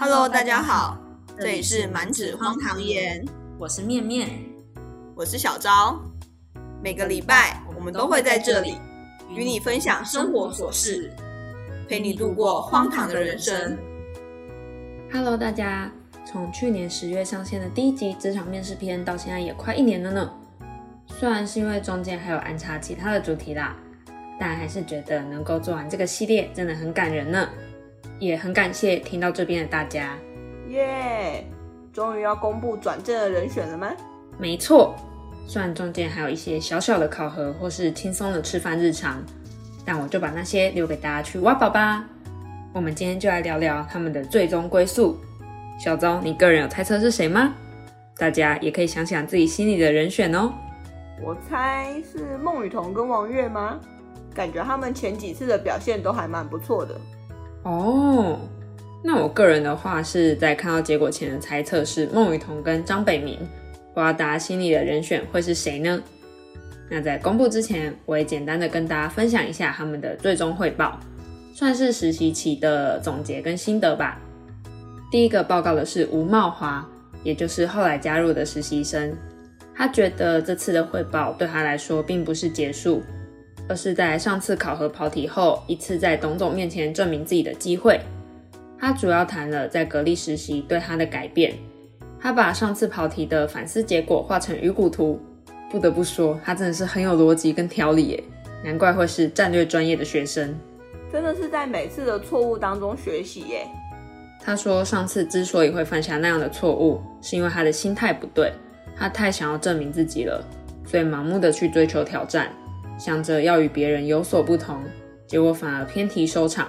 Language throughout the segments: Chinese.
Hello，大家好，这里是满纸荒唐言，我是面面，我是小昭。每个礼拜我们都会在这里与你分享生活琐事，陪你度过荒唐的人生。Hello，大家！从去年十月上线的第一集职场面试篇到现在也快一年了呢。虽然是因为中间还有安插其他的主题啦，但还是觉得能够做完这个系列真的很感人呢。也很感谢听到这边的大家。耶！终于要公布转正的人选了吗？没错，虽然中间还有一些小小的考核或是轻松的吃饭日常，但我就把那些留给大家去挖宝吧。我们今天就来聊聊他们的最终归宿。小周，你个人有猜测是谁吗？大家也可以想想自己心里的人选哦。我猜是孟雨桐跟王月吗？感觉他们前几次的表现都还蛮不错的。哦，那我个人的话是在看到结果前的猜测是孟雨桐跟张北明，不知道大家心里的人选会是谁呢？那在公布之前，我也简单的跟大家分享一下他们的最终汇报，算是实习期的总结跟心得吧。第一个报告的是吴茂华，也就是后来加入的实习生，他觉得这次的汇报对他来说并不是结束。而是在上次考核跑题后，一次在董总面前证明自己的机会。他主要谈了在格力实习对他的改变。他把上次跑题的反思结果画成鱼骨图。不得不说，他真的是很有逻辑跟条理耶，难怪会是战略专业的学生。真的是在每次的错误当中学习耶。他说，上次之所以会犯下那样的错误，是因为他的心态不对，他太想要证明自己了，所以盲目的去追求挑战。想着要与别人有所不同，结果反而偏题收场。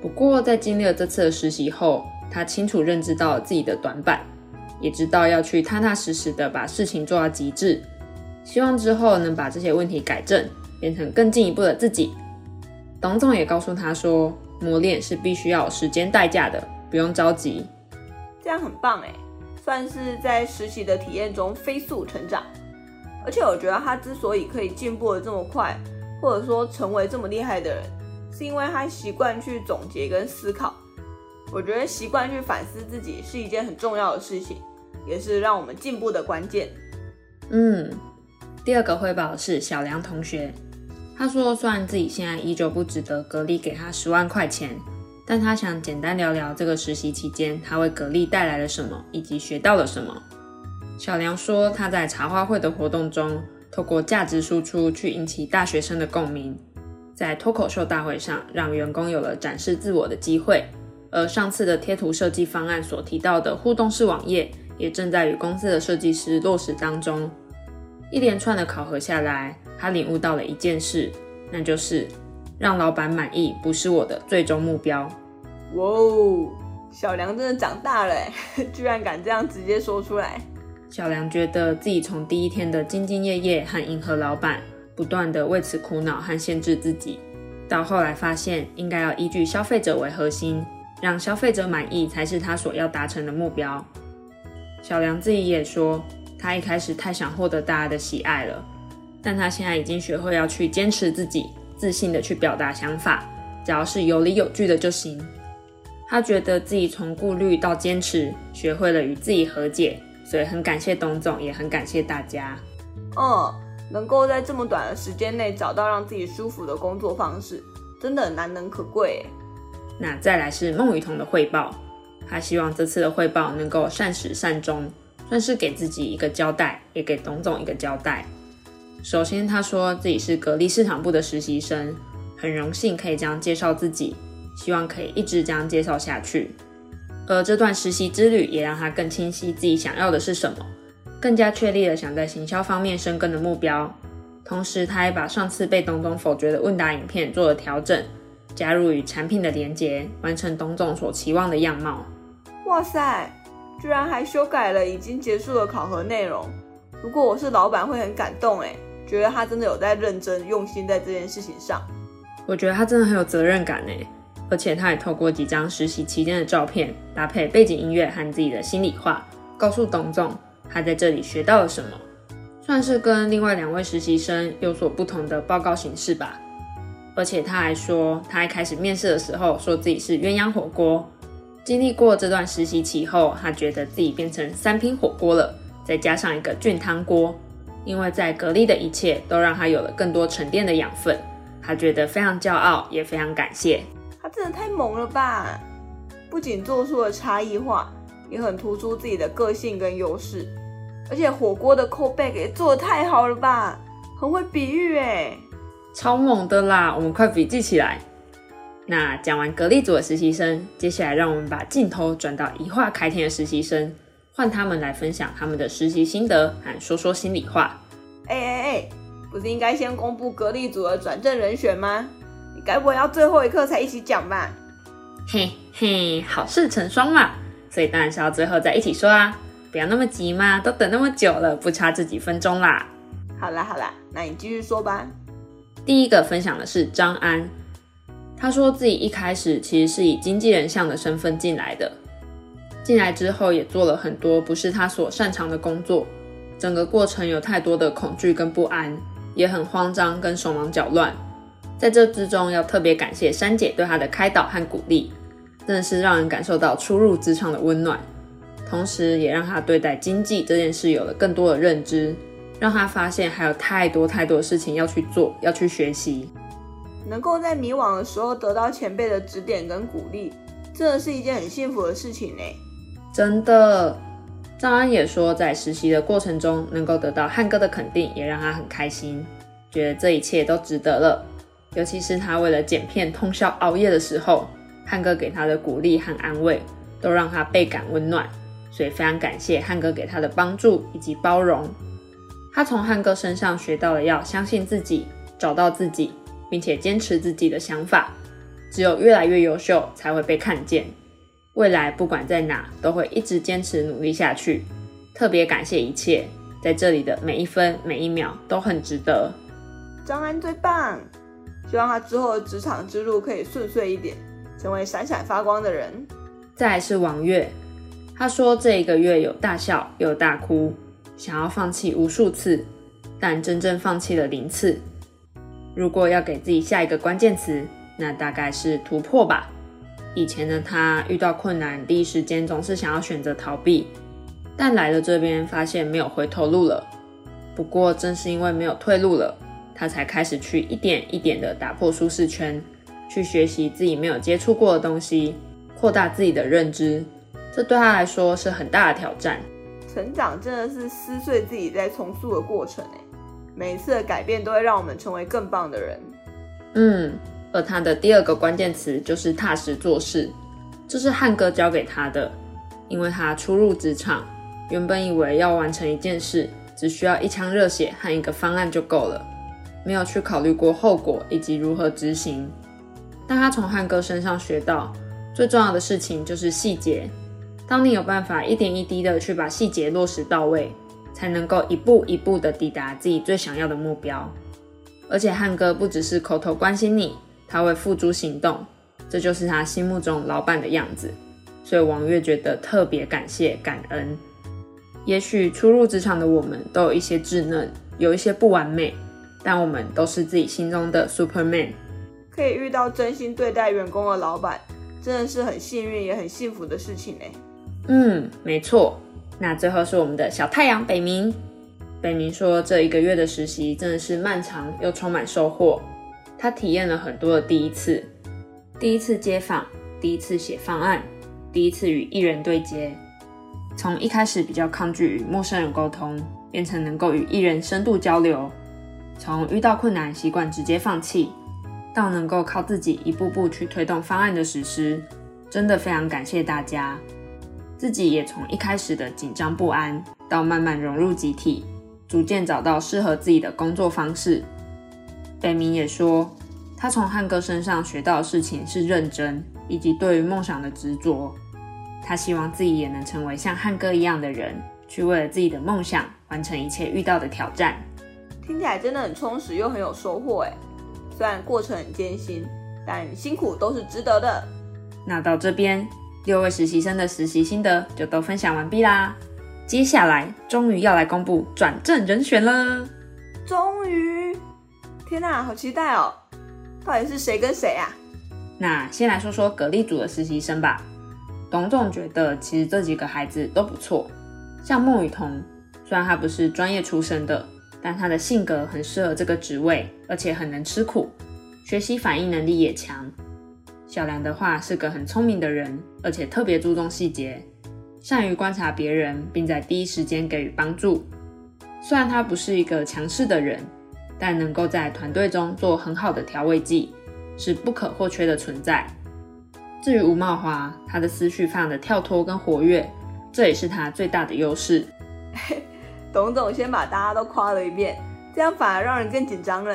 不过，在经历了这次的实习后，他清楚认知到了自己的短板，也知道要去踏踏实实的把事情做到极致。希望之后能把这些问题改正，变成更进一步的自己。董总也告诉他说，磨练是必须要时间代价的，不用着急。这样很棒哎，算是在实习的体验中飞速成长。而且我觉得他之所以可以进步的这么快，或者说成为这么厉害的人，是因为他习惯去总结跟思考。我觉得习惯去反思自己是一件很重要的事情，也是让我们进步的关键。嗯，第二个汇报是小梁同学，他说虽然自己现在依旧不值得格力给他十万块钱，但他想简单聊聊这个实习期间他为格力带来了什么，以及学到了什么。小梁说，他在茶话会的活动中，透过价值输出去引起大学生的共鸣，在脱口秀大会上让员工有了展示自我的机会。而上次的贴图设计方案所提到的互动式网页，也正在与公司的设计师落实当中。一连串的考核下来，他领悟到了一件事，那就是让老板满意不是我的最终目标。哇哦，小梁真的长大了，居然敢这样直接说出来。小梁觉得自己从第一天的兢兢业业和迎合老板，不断的为此苦恼和限制自己，到后来发现应该要依据消费者为核心，让消费者满意才是他所要达成的目标。小梁自己也说，他一开始太想获得大家的喜爱了，但他现在已经学会要去坚持自己，自信的去表达想法，只要是有理有据的就行。他觉得自己从顾虑到坚持，学会了与自己和解。所以很感谢董总，也很感谢大家。嗯，能够在这么短的时间内找到让自己舒服的工作方式，真的难能可贵。那再来是孟雨桐的汇报，他希望这次的汇报能够善始善终，算是给自己一个交代，也给董总一个交代。首先，他说自己是格力市场部的实习生，很荣幸可以这样介绍自己，希望可以一直这样介绍下去。而这段实习之旅也让他更清晰自己想要的是什么，更加确立了想在行销方面深耕的目标。同时，他还把上次被董总否决的问答影片做了调整，加入与产品的连接，完成董总所期望的样貌。哇塞，居然还修改了已经结束的考核内容！如果我是老板，会很感动哎，觉得他真的有在认真用心在这件事情上。我觉得他真的很有责任感哎。而且他也透过几张实习期间的照片，搭配背景音乐和自己的心里话，告诉董总他在这里学到了什么，算是跟另外两位实习生有所不同的报告形式吧。而且他还说，他一开始面试的时候说自己是鸳鸯火锅，经历过这段实习期后，他觉得自己变成三拼火锅了，再加上一个菌汤锅。因为在格力的一切都让他有了更多沉淀的养分，他觉得非常骄傲，也非常感谢。他真的太猛了吧！不仅做出了差异化，也很突出自己的个性跟优势。而且火锅的 callback 也做得太好了吧，很会比喻哎，超猛的啦！我们快笔记起来。那讲完格力组的实习生，接下来让我们把镜头转到一化开天的实习生。换他们来分享他们的实习心得，和说说心里话。哎哎哎，不是应该先公布格力组的转正人选吗？你该不会要最后一刻才一起讲吧？嘿嘿，好事成双嘛，所以当然是要最后再一起说啊！不要那么急嘛，都等那么久了，不差这几分钟啦。好啦好啦，那你继续说吧。第一个分享的是张安，他说自己一开始其实是以经纪人像的身份进来的。进来之后也做了很多不是他所擅长的工作，整个过程有太多的恐惧跟不安，也很慌张跟手忙脚乱。在这之中，要特别感谢珊姐对他的开导和鼓励，真的是让人感受到初入职场的温暖，同时也让他对待经济这件事有了更多的认知，让他发现还有太多太多事情要去做，要去学习。能够在迷惘的时候得到前辈的指点跟鼓励，真的是一件很幸福的事情呢。真的，张安也说，在实习的过程中能够得到汉哥的肯定，也让他很开心，觉得这一切都值得了。尤其是他为了剪片通宵熬夜的时候，汉哥给他的鼓励和安慰，都让他倍感温暖。所以非常感谢汉哥给他的帮助以及包容。他从汉哥身上学到了要相信自己，找到自己，并且坚持自己的想法。只有越来越优秀，才会被看见。未来不管在哪，都会一直坚持努力下去。特别感谢一切在这里的每一分每一秒都很值得。张安最棒，希望他之后的职场之路可以顺遂一点，成为闪闪发光的人。再是王月，他说这一个月有大笑有大哭，想要放弃无数次，但真正放弃了零次。如果要给自己下一个关键词，那大概是突破吧。以前的他遇到困难，第一时间总是想要选择逃避，但来了这边发现没有回头路了。不过正是因为没有退路了，他才开始去一点一点的打破舒适圈，去学习自己没有接触过的东西，扩大自己的认知。这对他来说是很大的挑战。成长真的是撕碎自己在重塑的过程诶，每一次的改变都会让我们成为更棒的人。嗯。而他的第二个关键词就是踏实做事，这是汉哥教给他的。因为他初入职场，原本以为要完成一件事，只需要一腔热血和一个方案就够了，没有去考虑过后果以及如何执行。但他从汉哥身上学到，最重要的事情就是细节。当你有办法一点一滴的去把细节落实到位，才能够一步一步的抵达自己最想要的目标。而且汉哥不只是口头关心你。他会付诸行动，这就是他心目中老板的样子。所以王月觉得特别感谢感恩。也许初入职场的我们都有一些稚嫩，有一些不完美，但我们都是自己心中的 Superman。可以遇到真心对待员工的老板，真的是很幸运也很幸福的事情呢。嗯，没错。那最后是我们的小太阳北明。北明说，这一个月的实习真的是漫长又充满收获。他体验了很多的第一次：第一次接访，第一次写方案，第一次与艺人对接。从一开始比较抗拒与陌生人沟通，变成能够与艺人深度交流；从遇到困难习惯直接放弃，到能够靠自己一步步去推动方案的实施，真的非常感谢大家。自己也从一开始的紧张不安，到慢慢融入集体，逐渐找到适合自己的工作方式。北明也说，他从汉哥身上学到的事情是认真，以及对于梦想的执着。他希望自己也能成为像汉哥一样的人，去为了自己的梦想完成一切遇到的挑战。听起来真的很充实又很有收获哎！虽然过程很艰辛，但辛苦都是值得的。那到这边，六位实习生的实习心得就都分享完毕啦。接下来终于要来公布转正人选了，终于。天呐，好期待哦！到底是谁跟谁啊？那先来说说格力组的实习生吧。董总觉得其实这几个孩子都不错，像孟雨桐，虽然他不是专业出身的，但他的性格很适合这个职位，而且很能吃苦，学习反应能力也强。小梁的话是个很聪明的人，而且特别注重细节，善于观察别人，并在第一时间给予帮助。虽然他不是一个强势的人，但能够在团队中做很好的调味剂，是不可或缺的存在。至于吴茂华，他的思绪非常的跳脱跟活跃，这也是他最大的优势。董总先把大家都夸了一遍，这样反而让人更紧张了。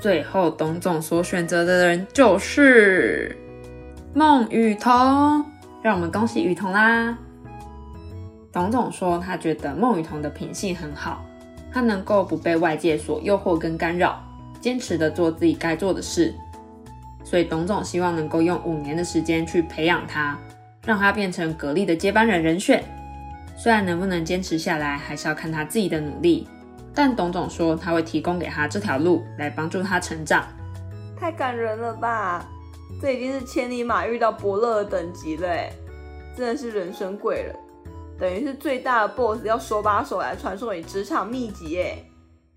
最后，董总所选择的人就是孟雨桐，让我们恭喜雨桐啦！董总说，他觉得孟雨桐的品性很好，他能够不被外界所诱惑跟干扰，坚持的做自己该做的事。所以董总希望能够用五年的时间去培养他，让他变成格力的接班人人选。虽然能不能坚持下来，还是要看他自己的努力。但董总说他会提供给他这条路，来帮助他成长。太感人了吧！这已经是千里马遇到伯乐的等级了，真的是人生贵人。等于是最大的 boss 要手把手来传授你职场秘籍耶，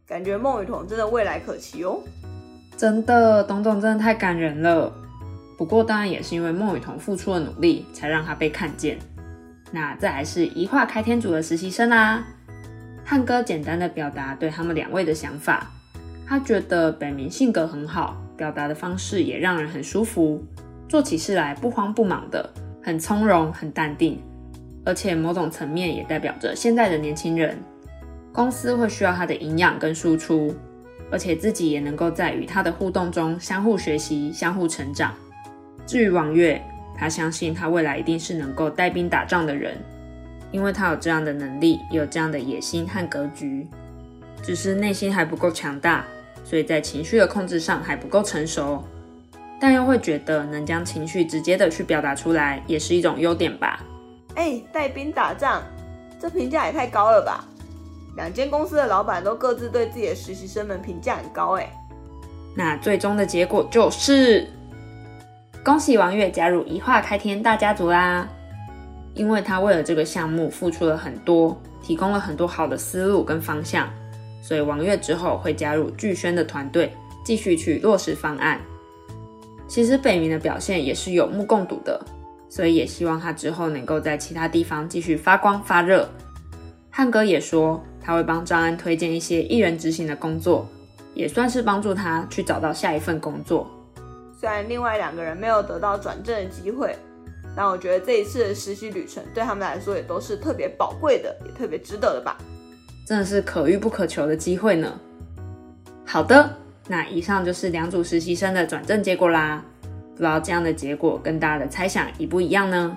感觉孟雨桐真的未来可期哦。真的，董总真的太感人了。不过当然也是因为孟雨桐付出了努力，才让他被看见。那这还是一画开天组的实习生啊。汉哥简单的表达对他们两位的想法，他觉得北明性格很好，表达的方式也让人很舒服，做起事来不慌不忙的，很从容，很淡定。而且某种层面也代表着现在的年轻人，公司会需要他的营养跟输出，而且自己也能够在与他的互动中相互学习、相互成长。至于王月，他相信他未来一定是能够带兵打仗的人，因为他有这样的能力，有这样的野心和格局，只是内心还不够强大，所以在情绪的控制上还不够成熟，但又会觉得能将情绪直接的去表达出来，也是一种优点吧。哎，带兵打仗，这评价也太高了吧！两间公司的老板都各自对自己的实习生们评价很高，哎。那最终的结果就是，恭喜王月加入一化开天大家族啦！因为他为了这个项目付出了很多，提供了很多好的思路跟方向，所以王月之后会加入巨轩的团队，继续去落实方案。其实北明的表现也是有目共睹的。所以也希望他之后能够在其他地方继续发光发热。汉哥也说他会帮张安推荐一些艺人执行的工作，也算是帮助他去找到下一份工作。虽然另外两个人没有得到转正的机会，但我觉得这一次的实习旅程对他们来说也都是特别宝贵的，也特别值得的吧。真的是可遇不可求的机会呢。好的，那以上就是两组实习生的转正结果啦。不知道这样的结果跟大家的猜想一不一样呢？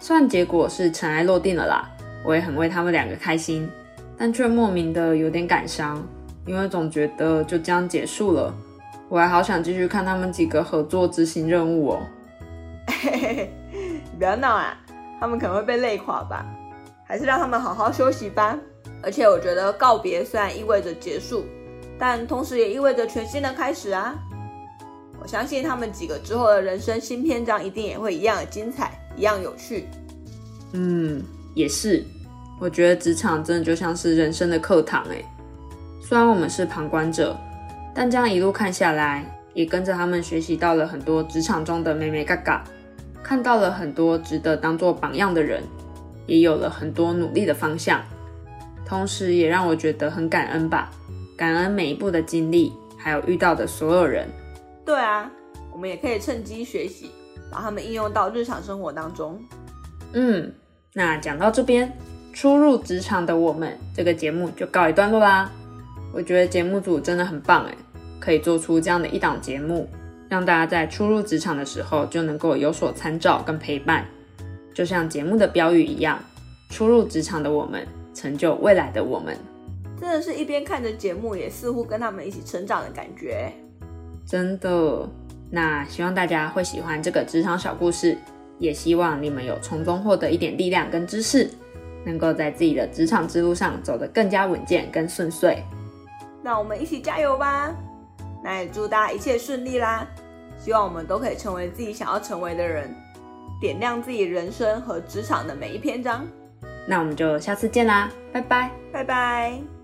算结果是尘埃落定了啦，我也很为他们两个开心，但却莫名的有点感伤，因为总觉得就这样结束了，我还好想继续看他们几个合作执行任务哦。嘿嘿嘿，你不要闹啊，他们可能会被累垮吧，还是让他们好好休息吧。而且我觉得告别虽然意味着结束，但同时也意味着全新的开始啊。我相信他们几个之后的人生新篇章一定也会一样的精彩，一样有趣。嗯，也是。我觉得职场真的就像是人生的课堂哎。虽然我们是旁观者，但这样一路看下来，也跟着他们学习到了很多职场中的美美嘎嘎，看到了很多值得当做榜样的人，也有了很多努力的方向。同时，也让我觉得很感恩吧，感恩每一步的经历，还有遇到的所有人。对啊，我们也可以趁机学习，把他们应用到日常生活当中。嗯，那讲到这边，初入职场的我们这个节目就告一段落啦。我觉得节目组真的很棒哎，可以做出这样的一档节目，让大家在初入职场的时候就能够有所参照跟陪伴。就像节目的标语一样，初入职场的我们，成就未来的我们。真的是一边看着节目，也似乎跟他们一起成长的感觉。真的，那希望大家会喜欢这个职场小故事，也希望你们有从中获得一点力量跟知识，能够在自己的职场之路上走得更加稳健跟顺遂。那我们一起加油吧！那也祝大家一切顺利啦。希望我们都可以成为自己想要成为的人点亮自己人生和职场的每一篇章。那我们就下次见啦拜拜。拜拜。